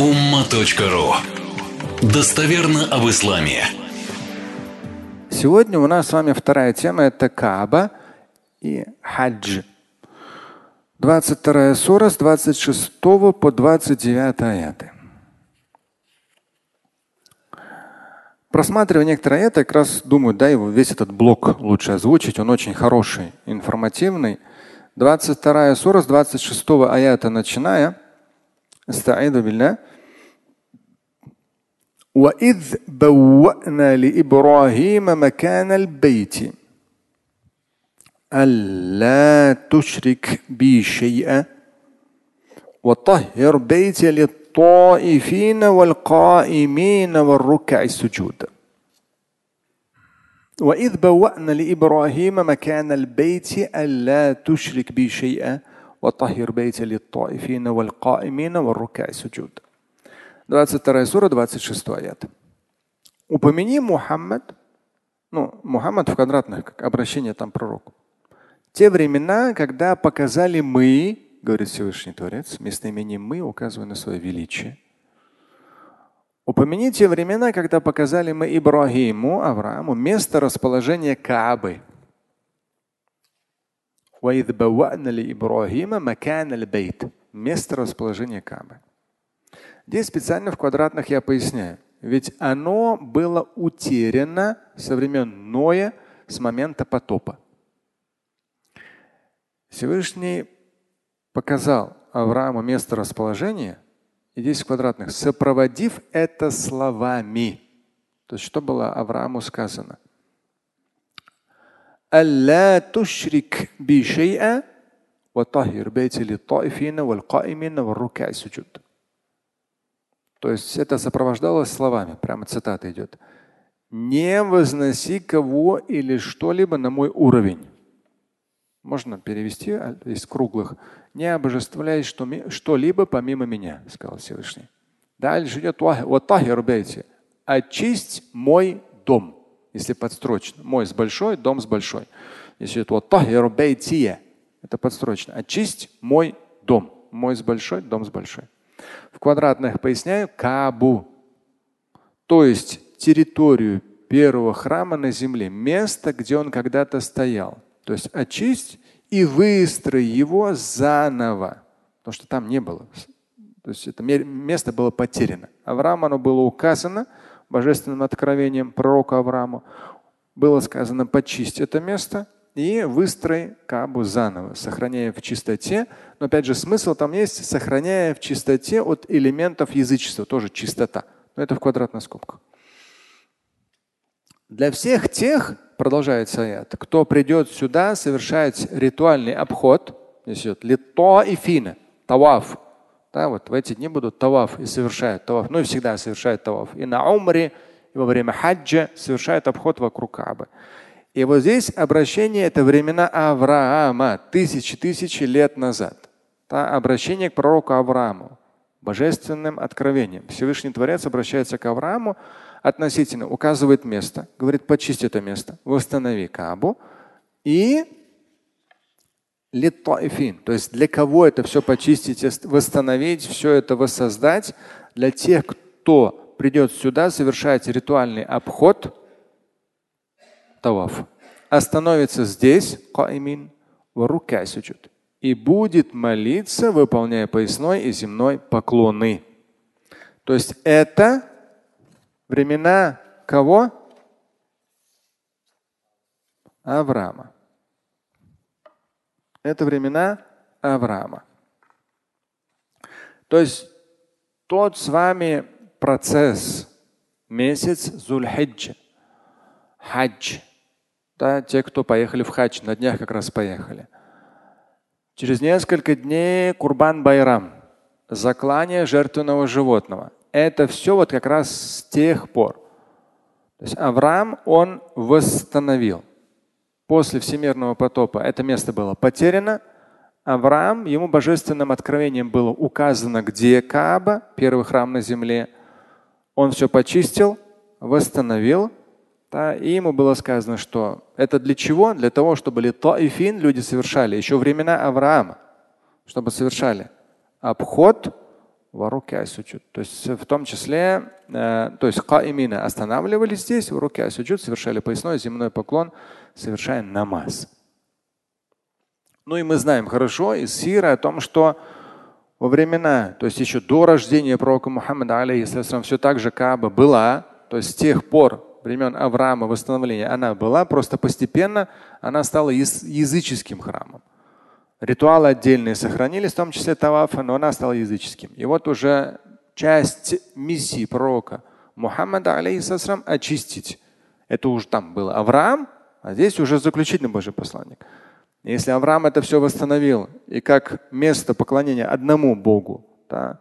umma.ru Достоверно об исламе. Сегодня у нас с вами вторая тема – это Кааба и хадж. 22 сура с 26 по 29 аяты. Просматривая некоторые аяты, как раз думаю, да, его весь этот блок лучше озвучить. Он очень хороший, информативный. 22 сура с 26 аята начиная. استعيذ بالله. وإذ بوأنا لإبراهيم مكان البيت ألا تشرك بي شيئا وطهر بيتي للطائفين والقائمين والركع السجود. وإذ بوأنا لإبراهيم مكان البيت ألا تشرك بي شيئا وطهر بيتي للطائفين والقائمين والركع السجود 22 сура, 26 аят. Упомяни Мухаммад, ну, Мухаммад в квадратных, как обращение там пророку. Те времена, когда показали мы, говорит Всевышний Творец, местоимением мы, указывая на свое величие. Упомяни те времена, когда показали мы Ибрагиму, Аврааму, место расположения Каабы. Место расположения Каабы. Здесь специально в квадратных я поясняю. Ведь оно было утеряно со времен Ноя с момента потопа. Всевышний показал Аврааму место расположения, и здесь в квадратных, сопроводив это словами. То есть что было Аврааму сказано? ألا تشرك بي شيئا وطهر بيتي للطائفين والقائمين والركع السجود. То есть это сопровождалось словами, прямо цитата идет. Не возноси кого или что-либо на мой уровень. Можно перевести а, из круглых. Не обожествляй что-либо помимо меня, сказал Всевышний. Дальше идет очисть мой дом, если подстрочно. Мой с большой, дом с большой. Если это это подстрочно. Очисть мой дом. Мой с большой, дом с большой. В квадратных поясняю Кабу. То есть территорию первого храма на земле, место, где он когда-то стоял. То есть очисть и выстрой его заново. Потому что там не было. То есть это место было потеряно. Аврааму оно было указано божественным откровением пророка Аврааму. Было сказано почисть это место и выстрой Кабу заново, сохраняя в чистоте. Но опять же смысл там есть, сохраняя в чистоте от элементов язычества, тоже чистота. Но это в квадратных скобках. Для всех тех, продолжается аят, кто придет сюда совершать ритуальный обход, здесь идет лито и фина, таваф. Да, вот в эти дни будут таваф и совершают таваф. Ну и всегда совершают таваф. И на умре, и во время хаджа совершают обход вокруг Кабы. И вот здесь обращение это времена Авраама, тысячи тысячи лет назад. Да, обращение к пророку Аврааму, божественным откровением. Всевышний Творец обращается к Аврааму относительно, указывает место, говорит, почисти это место, восстанови Кабу и литтаифин. То есть для кого это все почистить, восстановить, все это воссоздать? Для тех, кто придет сюда совершать ритуальный обход – таваф. Остановится здесь, каимин, в суджуд. И будет молиться, выполняя поясной и земной поклоны. То есть это времена кого? Авраама. Это времена Авраама. То есть тот с вами процесс, месяц Зульхиджа, хадж – да, те, кто поехали в хадж, на днях как раз поехали. Через несколько дней Курбан Байрам, заклание жертвенного животного. Это все вот как раз с тех пор. То есть Авраам, он восстановил. После всемирного потопа это место было потеряно. Авраам, ему божественным откровением было указано, где Кааба, первый храм на земле. Он все почистил, восстановил, да, и ему было сказано, что это для чего? Для того, чтобы литаифин люди совершали еще времена Авраама, чтобы совершали обход варуки суджуд. То есть в том числе, э, то есть каимина останавливались здесь, руки суджуд, совершали поясной земной поклон, совершая намаз. Ну и мы знаем хорошо из сира о том, что во времена, то есть еще до рождения пророка Мухаммада, алейхиссалам, все так же Каба была, то есть с тех пор, времен Авраама, восстановления, она была, просто постепенно она стала языческим храмом. Ритуалы отдельные сохранились, в том числе тавафа, но она стала языческим. И вот уже часть миссии пророка Мухаммада, алейхиссалам, очистить. Это уже там был Авраам, а здесь уже заключительный Божий посланник. Если Авраам это все восстановил и как место поклонения одному Богу, да,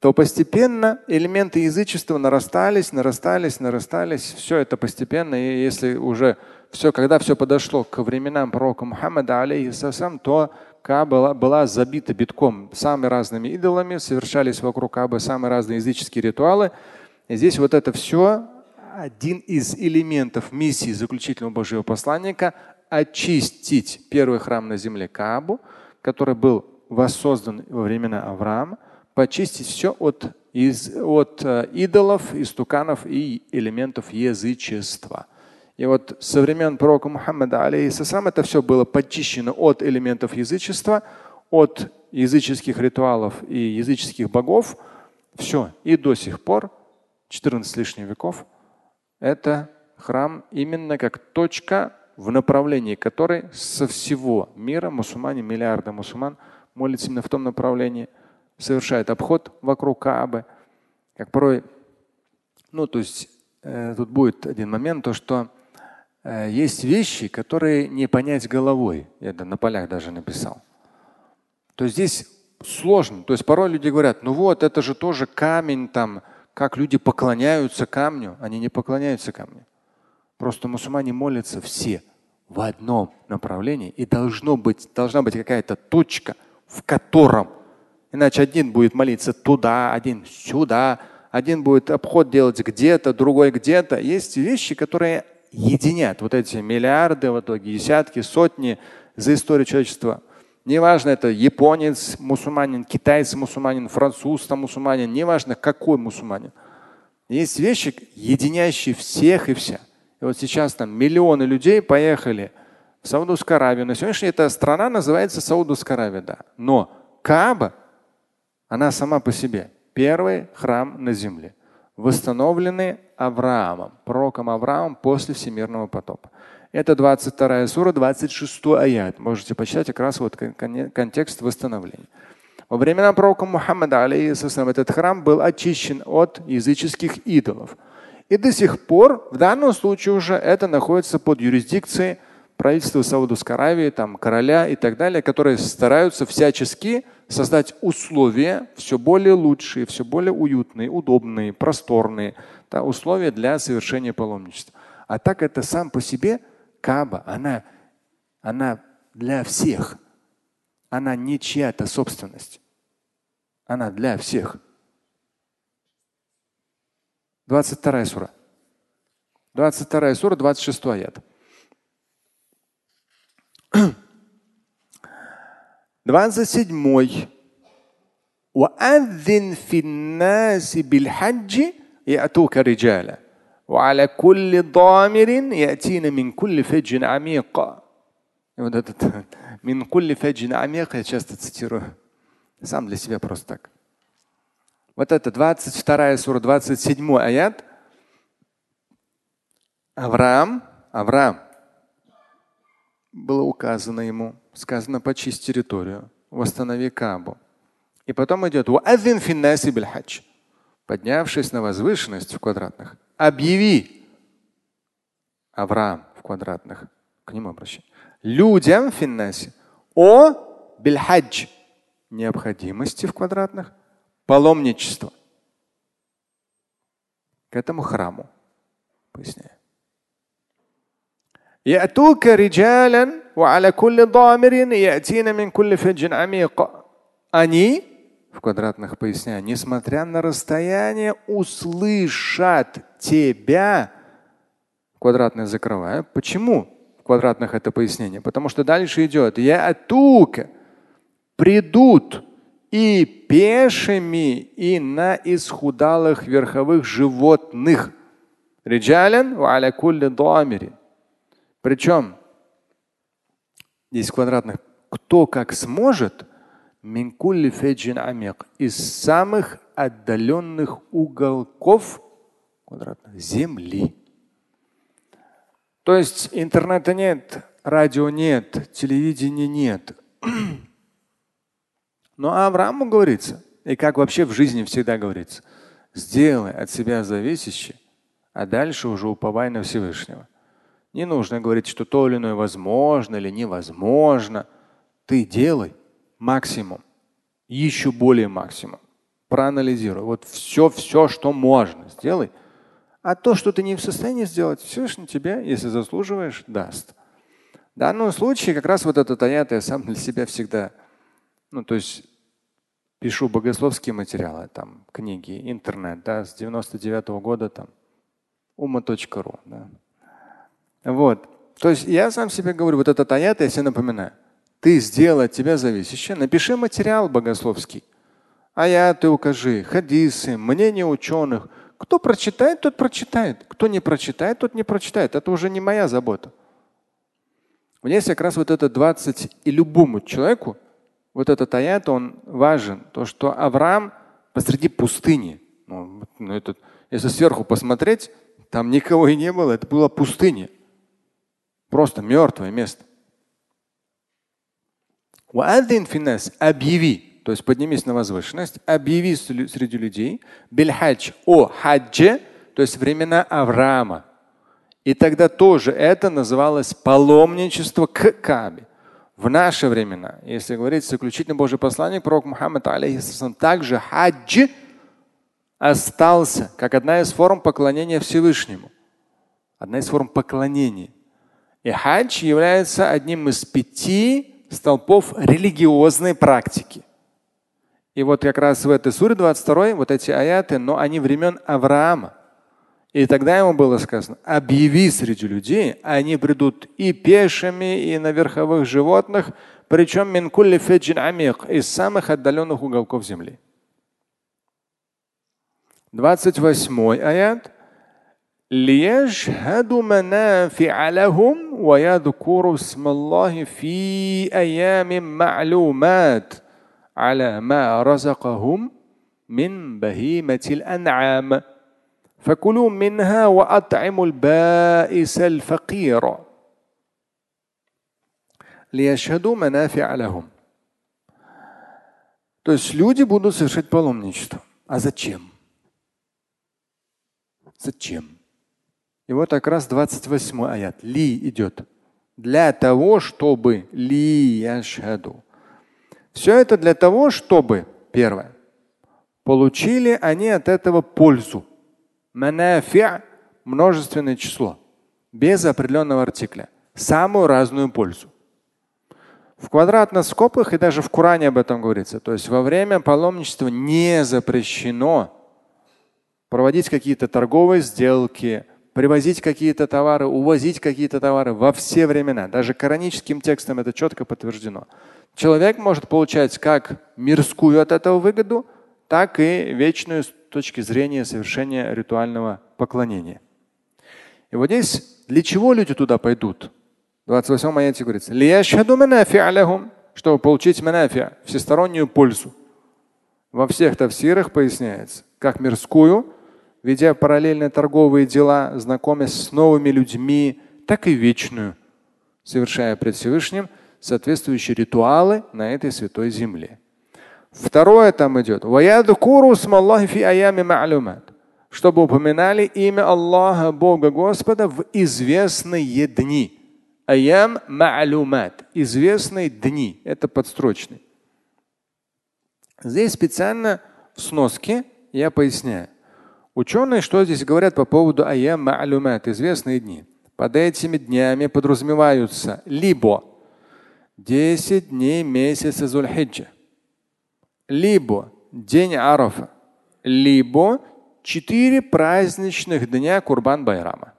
то постепенно элементы язычества нарастались, нарастались, нарастались. Все это постепенно. И если уже все, когда все подошло к временам пророка Мухаммада, алейхиссалам, то Каба была, была забита битком самыми разными идолами, совершались вокруг Кабы самые разные языческие ритуалы. И здесь вот это все один из элементов миссии заключительного Божьего посланника очистить первый храм на земле Каабу, который был воссоздан во времена Авраама, почистить все от, из, от э, идолов, истуканов и элементов язычества. И вот со времен пророка Мухаммада, алейхиссалам, это все было почищено от элементов язычества, от языческих ритуалов и языческих богов. Все. И до сих пор, 14 лишних веков, это храм именно как точка в направлении которой со всего мира мусульмане, миллиарды мусульман молятся именно в том направлении, совершают обход вокруг Каабы. Как порой, ну то есть э, тут будет один момент, то что есть вещи, которые не понять головой. Я это на полях даже написал. То есть здесь сложно. То есть порой люди говорят, ну вот это же тоже камень там, как люди поклоняются камню, они не поклоняются камню. Просто мусульмане молятся все в одном направлении, и должно быть, должна быть какая-то точка, в котором, иначе один будет молиться туда, один сюда, один будет обход делать где-то, другой где-то. Есть вещи, которые единят вот эти миллиарды, в итоге десятки, сотни за историю человечества. Неважно, это японец, мусульманин, китайец, мусульманин, француз, там мусульманин, неважно, какой мусульманин. Есть вещи, единящие всех и вся. И вот сейчас там миллионы людей поехали в Саудовскую Аравию. На сегодняшний день эта страна называется Саудовская Аравия, да. Но Кааба, она сама по себе первый храм на земле, восстановленный Авраамом, пророком Авраамом после всемирного потопа. Это 22 сура, 26 аят. Можете почитать как раз вот контекст восстановления. Во времена пророка Мухаммада, алейхиссалам, этот храм был очищен от языческих идолов. И до сих пор, в данном случае уже это находится под юрисдикцией правительства Саудовской Аравии, там, короля и так далее, которые стараются всячески создать условия все более лучшие, все более уютные, удобные, просторные да, условия для совершения паломничества. А так это сам по себе Каба, она, она для всех. Она не чья-то собственность. Она для всех. 22 сура. 22 сура, 26 аят. 27. وأذن في الناس بالحج يأتوك رجالا وعلى كل ضامر يأتين من كل فج عميق вот этот من كل فج عميق я часто цитирую сам для себя просто так вот это 22 сура, 27 аят. Авраам, Авраам, было указано ему, сказано, почисть территорию, восстанови Кабу. И потом идет поднявшись на возвышенность в квадратных, объяви Авраам в квадратных, к нему обращай, людям финнаси о бильхадж необходимости в квадратных паломничество к этому храму. Поясняю. يأتوك رجالا وعلى كل ضامر يأتين من كل فج عميق. Они, в квадратных поясняю, несмотря на расстояние, услышат тебя. Квадратные закрываю. Почему в квадратных это пояснение? Потому что дальше идет. Я атука. Придут и пешими, и на исхудалых верховых животных. Риджалян ва кулли дамирин. Причем 10 квадратных. Кто как сможет, минкулли феджин амик, из самых отдаленных уголков квадратных земли. То есть интернета нет, радио нет, телевидения нет. Но Аврааму говорится, и как вообще в жизни всегда говорится, сделай от себя зависящее, а дальше уже уповай на Всевышнего. Не нужно говорить, что то или иное возможно или невозможно. Ты делай максимум, еще более максимум. Проанализируй. Вот все, все, что можно, сделай. А то, что ты не в состоянии сделать, Всевышний тебе, если заслуживаешь, даст. В данном случае как раз вот этот аят я сам для себя всегда, ну то есть пишу богословские материалы, там книги, интернет, да, с 99 -го года там ума.ру. Да. Вот. То есть я сам себе говорю, вот этот аят я себе напоминаю. Ты сделай от тебя зависящее, напиши материал богословский. Аяты укажи, хадисы, мнения ученых, кто прочитает, тот прочитает. Кто не прочитает, тот не прочитает. Это уже не моя забота. У меня есть как раз вот это 20, и любому человеку вот этот аят, он важен. То, что Авраам посреди пустыни. Ну, ну, это, если сверху посмотреть, там никого и не было, это была пустыня. Просто мертвое место. Объяви то есть поднимись на возвышенность, объяви среди людей бельхадж о хадже, то есть времена Авраама. И тогда тоже это называлось паломничество к Кабе. В наши времена, если говорить заключительный Божий посланник, пророк Мухаммад алейхиссалам, также хадж остался как одна из форм поклонения Всевышнему. Одна из форм поклонения. И хадж является одним из пяти столпов религиозной практики. И вот как раз в этой суре 22 вот эти аяты, но они времен Авраама. И тогда ему было сказано, объяви среди людей, они придут и пешими, и на верховых животных, причем минкулли феджин амик, из самых отдаленных уголков земли. 28 аят. ليشهدوا منافع لهم ويذكروا اسم الله في أيام معلومات على ما رزقهم من بهيمة الأنعام فكلوا منها وأطعموا البائس الفقير ليشهدوا منافع لهم То есть люди будут совершать паломничество. А зачем? Зачем? И вот как раз 28 аят. Ли идет. Для того, чтобы ли яшхаду. Все это для того, чтобы, первое, получили они от этого пользу. Манафи множественное число, без определенного артикля. Самую разную пользу. В квадратных скобках и даже в Коране об этом говорится. То есть во время паломничества не запрещено проводить какие-то торговые сделки, привозить какие-то товары, увозить какие-то товары во все времена. Даже кораническим текстом это четко подтверждено. Человек может получать как мирскую от этого выгоду, так и вечную с точки зрения совершения ритуального поклонения. И вот здесь для чего люди туда пойдут? В 28 аяте говорится, чтобы получить манафи, всестороннюю пользу. Во всех тавсирах поясняется, как мирскую, ведя параллельные торговые дела, знакомясь с новыми людьми, так и вечную, совершая пред Всевышним соответствующие ритуалы на этой святой земле. Второе там идет. Чтобы упоминали имя Аллаха, Бога Господа, в известные дни. Аям ма'лумат. Известные дни. Это подстрочный. Здесь специально в сноске я поясняю. Ученые что здесь говорят по поводу аям ма'лумат, известные дни? Под этими днями подразумеваются либо 10 дней месяца Зульхиджа. Либо день Арафа, либо 4 праздничных дня Курбан Байрама.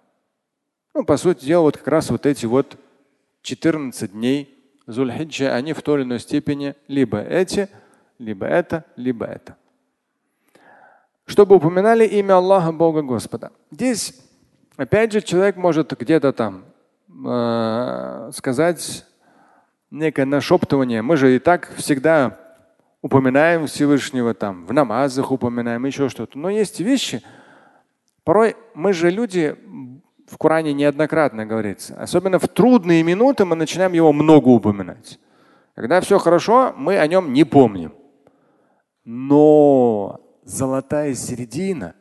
Ну, по сути дела, вот как раз вот эти вот 14 дней Зульхиджа, они в той или иной степени либо эти, либо это, либо это. Чтобы упоминали имя Аллаха, Бога Господа. Здесь, опять же, человек может где-то там э, сказать некое нашептывание. Мы же и так всегда упоминаем Всевышнего там, в намазах упоминаем, еще что-то. Но есть вещи, порой мы же люди, в Коране неоднократно говорится, особенно в трудные минуты мы начинаем его много упоминать. Когда все хорошо, мы о нем не помним. Но золотая середина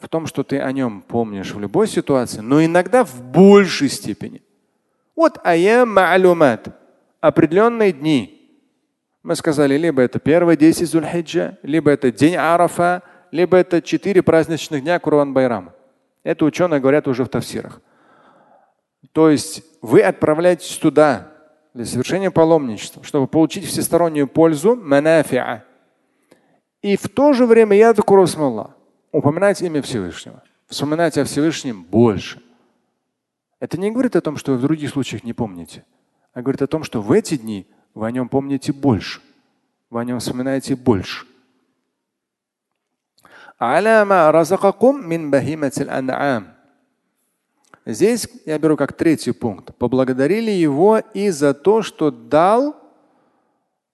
в том, что ты о нем помнишь в любой ситуации, но иногда в большей степени. Вот аям ма'лумат определенные дни. Мы сказали, либо это первый 10 Зульхиджа, либо это день Арафа, либо это четыре праздничных дня Курбан Байрама. Это ученые говорят уже в тафсирах. То есть вы отправляетесь туда для совершения паломничества, чтобы получить всестороннюю пользу, манафиа. И в то же время я Аллах. Упоминайте имя Всевышнего. Вспоминайте о Всевышнем больше. Это не говорит о том, что вы в других случаях не помните а говорит о том, что в эти дни вы о нем помните больше, вы о нем вспоминаете больше. Здесь я беру как третий пункт. Поблагодарили его и за то, что дал,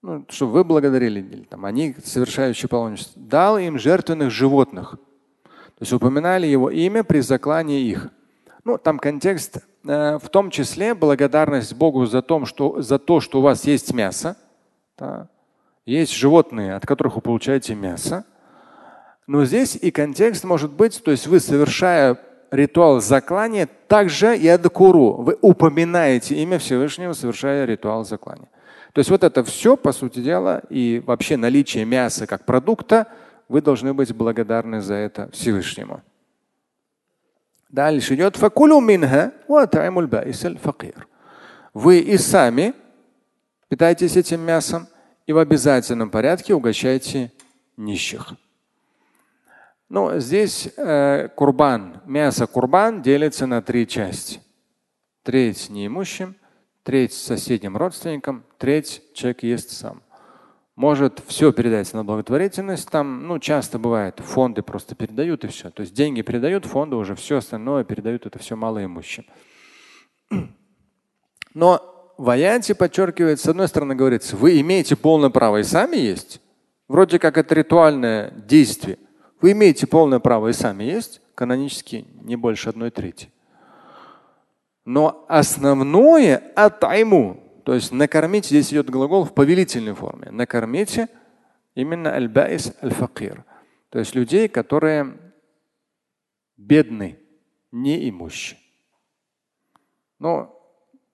ну, что вы благодарили, или, там, они, совершающие паломничество, дал им жертвенных животных. То есть упоминали его имя при заклании их. Ну, там контекст Э, в том числе благодарность Богу за то, что, за то, что у вас есть мясо. Да. Есть животные, от которых вы получаете мясо. Но здесь и контекст может быть, то есть вы, совершая ритуал заклания, также и адкуру. Вы упоминаете имя Всевышнего, совершая ритуал заклания. То есть вот это все, по сути дела, и вообще наличие мяса как продукта, вы должны быть благодарны за это Всевышнему. Дальше идет. Вы и сами питаетесь этим мясом и в обязательном порядке угощайте нищих. Ну, здесь э, курбан, мясо курбан делится на три части. Треть неимущим, треть соседним родственникам, треть человек ест сам может все передать на благотворительность. Там, ну, часто бывает, фонды просто передают и все. То есть деньги передают, фонды уже все остальное передают, это все малоимущим. Но в аяте подчеркивает, с одной стороны говорится, вы имеете полное право и сами есть. Вроде как это ритуальное действие. Вы имеете полное право и сами есть, канонически не больше одной трети. Но основное атайму, то есть накормить, здесь идет глагол в повелительной форме. Накормите именно аль-баис аль-факир. То есть людей, которые бедны, неимущие. Но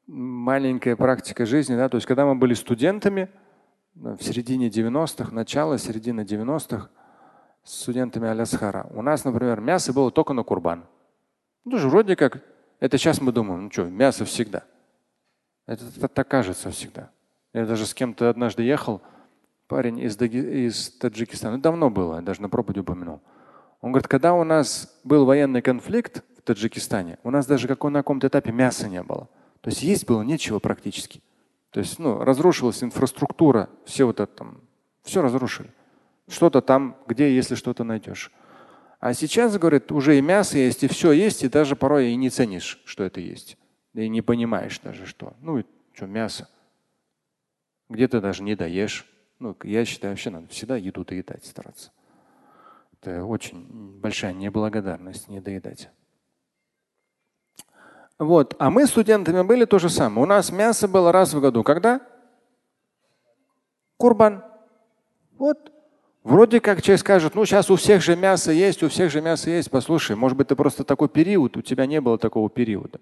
маленькая практика жизни, да, то есть когда мы были студентами в середине 90-х, начало, середина 90-х, с студентами Алясхара, у нас, например, мясо было только на курбан. Ну, вроде как, это сейчас мы думаем, ну что, мясо всегда. Это, это так кажется всегда. Я даже с кем-то однажды ехал, парень из, Даги, из Таджикистана, давно было, я даже на проповеди упомянул. Он говорит, когда у нас был военный конфликт в Таджикистане, у нас даже какой на каком-то этапе мяса не было. То есть есть было нечего практически. То есть ну, разрушилась инфраструктура, все вот это там, все разрушили. Что-то там, где, если что-то найдешь. А сейчас, говорит, уже и мясо есть, и все есть, и даже порой и не ценишь, что это есть. И не понимаешь даже что. Ну, что, мясо. Где-то даже не доешь. Ну, я считаю, вообще надо всегда еду доедать стараться. Это очень большая неблагодарность не доедать. Вот. А мы студентами были то же самое. У нас мясо было раз в году. Когда? Курбан. Вот. Вроде как человек скажет, ну сейчас у всех же мясо есть, у всех же мясо есть. Послушай, может быть, это просто такой период, у тебя не было такого периода.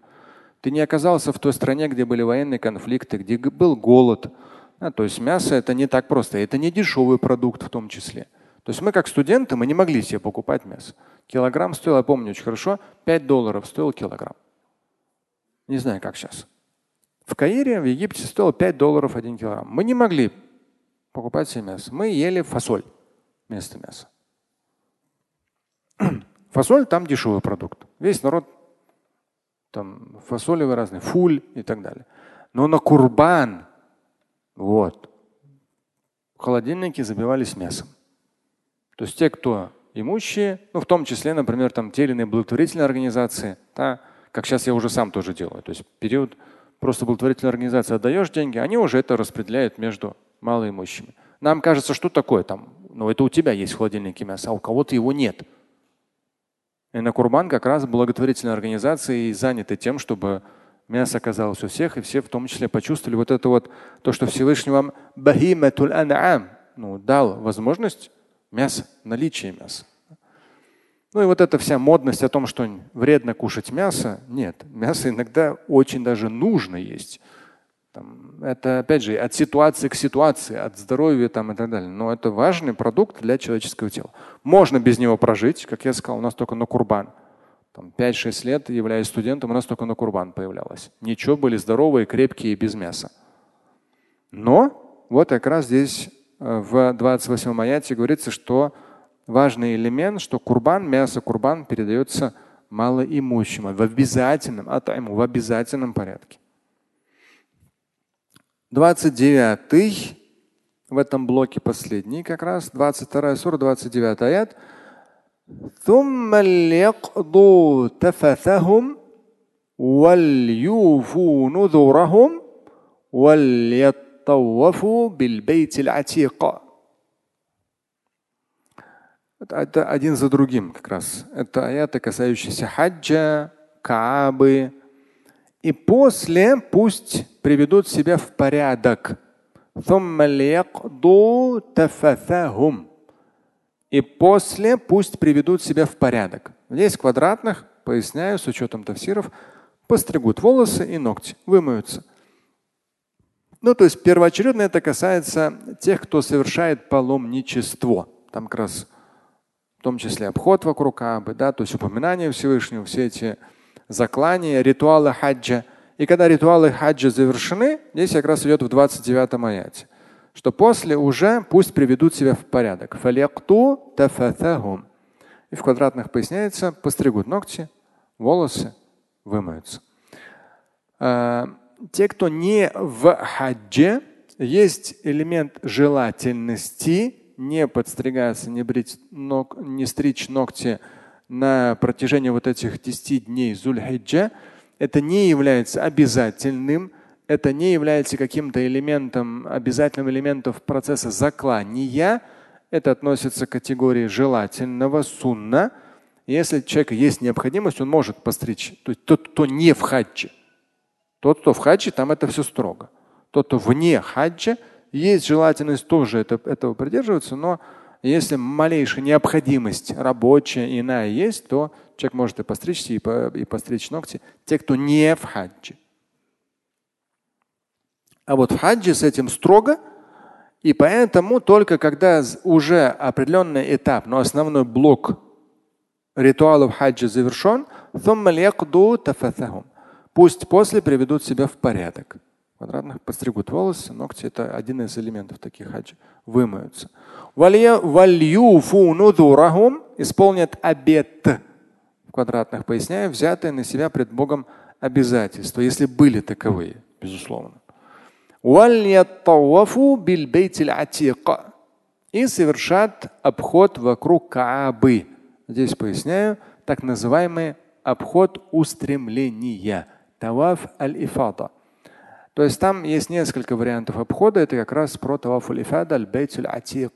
Ты не оказался в той стране, где были военные конфликты, где был голод. А, то есть мясо это не так просто. Это не дешевый продукт в том числе. То есть мы как студенты, мы не могли себе покупать мясо. Килограмм стоил, я помню очень хорошо, 5 долларов стоил килограмм. Не знаю, как сейчас. В Каире, в Египте стоило 5 долларов один килограмм. Мы не могли покупать себе мясо. Мы ели фасоль вместо мяса. Фасоль там дешевый продукт. Весь народ там фасолевые разные, фуль и так далее. Но на курбан, вот, холодильники забивались мясом. То есть те, кто имущие, ну, в том числе, например, там те или иные благотворительные организации, да, как сейчас я уже сам тоже делаю. То есть период просто благотворительной организации отдаешь деньги, они уже это распределяют между малоимущими. Нам кажется, что такое там, ну это у тебя есть в холодильнике мясо, а у кого-то его нет. И на Курбан как раз благотворительные организации заняты тем, чтобы мясо оказалось у всех, и все в том числе почувствовали вот это вот, то, что Всевышний вам ну, дал возможность мяса, наличие мяса. Ну и вот эта вся модность о том, что вредно кушать мясо, нет, мясо иногда очень даже нужно есть. Там, это опять же от ситуации к ситуации, от здоровья там, и так далее. Но это важный продукт для человеческого тела. Можно без него прожить, как я сказал, у нас только на курбан. 5-6 лет, являясь студентом, у нас только на курбан появлялось. Ничего, были здоровые, крепкие, без мяса. Но вот как раз здесь э, в 28 аяте говорится, что важный элемент, что курбан, мясо курбан передается малоимущему в обязательном, атайму, в обязательном порядке. 29 в этом блоке последний как раз, 22 сура, 29 аят. ثم ليقضوا تفثهم وليوفوا نذورهم وليطوفوا بالبيت العتيق Это один за другим как раз. Это аяты, касающиеся хаджа, Каабы. и после пусть приведут себя в порядок. И после пусть приведут себя в порядок. Здесь квадратных, поясняю, с учетом тафсиров, постригут волосы и ногти, вымоются. Ну, то есть первоочередно это касается тех, кто совершает паломничество. Там как раз в том числе обход вокруг Кабы, да, то есть упоминание Всевышнего, все эти заклания, ритуалы хаджа. И когда ритуалы хаджа завершены, здесь как раз идет в 29 аяте, что после уже пусть приведут себя в порядок. И в квадратных поясняется, постригут ногти, волосы, вымоются. А, те, кто не в хаджи, есть элемент желательности, не подстригаться, не, брить ног, не стричь ногти на протяжении вот этих 10 дней Зульхиджа, это не является обязательным, это не является каким-то элементом, обязательным элементом процесса заклания. Это относится к категории желательного сунна. Если у человека есть необходимость, он может постричь. То есть тот, кто не в хаджи. Тот, кто в хаджи, там это все строго. Тот, кто вне хаджа, есть желательность тоже это, этого придерживаться, но если малейшая необходимость рабочая, иная есть, то человек может и постричься, и, по, и постричь ногти. Те, кто не в хаджи. А вот в хаджи с этим строго, и поэтому только когда уже определенный этап, но основной блок ритуалов хаджи завершен, пусть после приведут себя в порядок квадратных, подстригут волосы, ногти. Это один из элементов таких хаджи. Вымоются. Исполнят обет. В квадратных поясняю, взятые на себя пред Богом обязательства, если были таковые, безусловно. И совершат обход вокруг Каабы. Здесь поясняю, так называемый обход устремления. Таваф аль-ифада. То есть там есть несколько вариантов обхода. Это как раз про таваф ифада аль-бейт аль-атиq.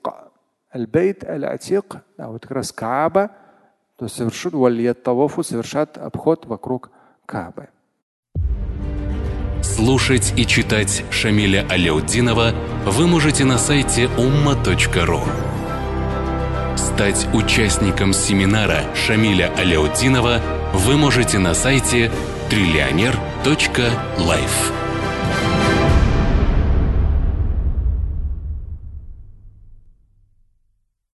Аль-бейт аль-атиq, да, вот как раз Кааба, то валият тавафу, совершат обход вокруг Каабы. Слушать и читать Шамиля Аляутдинова вы можете на сайте umma.ru. Стать участником семинара Шамиля Аляутдинова вы можете на сайте триллионер.life.